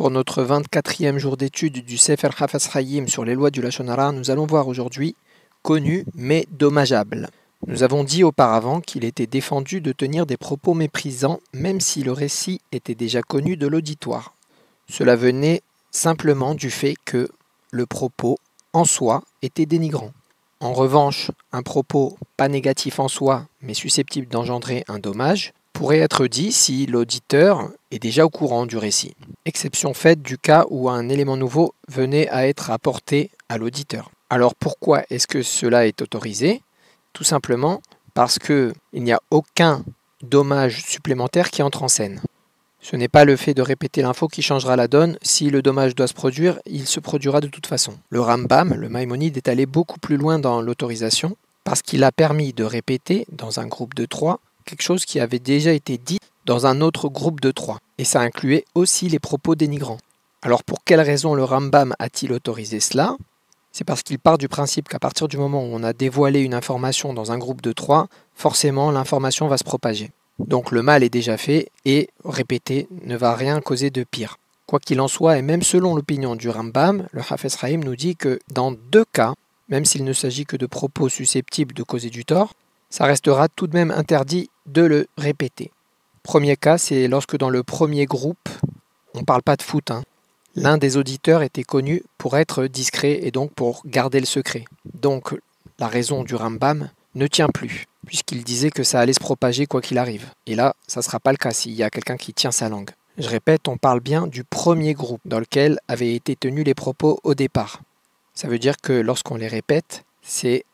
Pour notre 24e jour d'étude du Sefer Hafez Hayim sur les lois du Lachonara, nous allons voir aujourd'hui connu mais dommageable. Nous avons dit auparavant qu'il était défendu de tenir des propos méprisants même si le récit était déjà connu de l'auditoire. Cela venait simplement du fait que le propos en soi était dénigrant. En revanche, un propos pas négatif en soi, mais susceptible d'engendrer un dommage, pourrait être dit si l'auditeur est déjà au courant du récit. Exception faite du cas où un élément nouveau venait à être apporté à l'auditeur. Alors pourquoi est-ce que cela est autorisé? Tout simplement parce qu'il n'y a aucun dommage supplémentaire qui entre en scène. Ce n'est pas le fait de répéter l'info qui changera la donne. Si le dommage doit se produire, il se produira de toute façon. Le Rambam, le Maïmonide, est allé beaucoup plus loin dans l'autorisation parce qu'il a permis de répéter dans un groupe de trois quelque chose qui avait déjà été dit dans un autre groupe de trois. Et ça incluait aussi les propos dénigrants. Alors pour quelle raison le Rambam a-t-il autorisé cela? C'est parce qu'il part du principe qu'à partir du moment où on a dévoilé une information dans un groupe de trois, forcément l'information va se propager. Donc le mal est déjà fait et répéter ne va rien causer de pire. Quoi qu'il en soit, et même selon l'opinion du Rambam, le Hafez Rahim nous dit que dans deux cas, même s'il ne s'agit que de propos susceptibles de causer du tort, ça restera tout de même interdit de le répéter. Premier cas, c'est lorsque dans le premier groupe, on ne parle pas de foot, hein. l'un des auditeurs était connu pour être discret et donc pour garder le secret. Donc la raison du Rambam ne tient plus puisqu'il disait que ça allait se propager quoi qu'il arrive. Et là, ça ne sera pas le cas s'il y a quelqu'un qui tient sa langue. Je répète, on parle bien du premier groupe dans lequel avaient été tenus les propos au départ. Ça veut dire que lorsqu'on les répète, c'est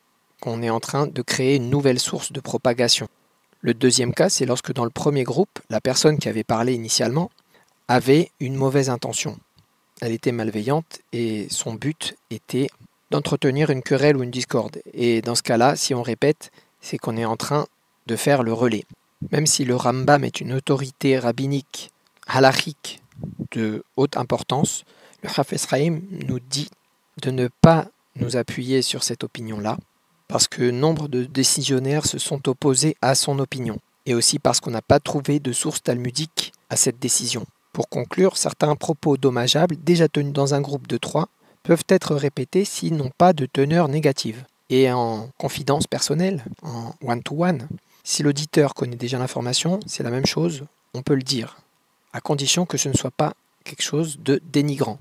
qu'on est en train de créer une nouvelle source de propagation. Le deuxième cas, c'est lorsque dans le premier groupe, la personne qui avait parlé initialement avait une mauvaise intention. Elle était malveillante et son but était d'entretenir une querelle ou une discorde. Et dans ce cas-là, si on répète, c'est qu'on est en train de faire le relais. Même si le Rambam est une autorité rabbinique, halachique, de haute importance, le Hafez Rahim nous dit de ne pas nous appuyer sur cette opinion-là, parce que nombre de décisionnaires se sont opposés à son opinion, et aussi parce qu'on n'a pas trouvé de source talmudique à cette décision. Pour conclure, certains propos dommageables, déjà tenus dans un groupe de trois, peuvent être répétés s'ils n'ont pas de teneur négative et en confidence personnelle, en one-to-one. Si l'auditeur connaît déjà l'information, c'est la même chose, on peut le dire, à condition que ce ne soit pas quelque chose de dénigrant.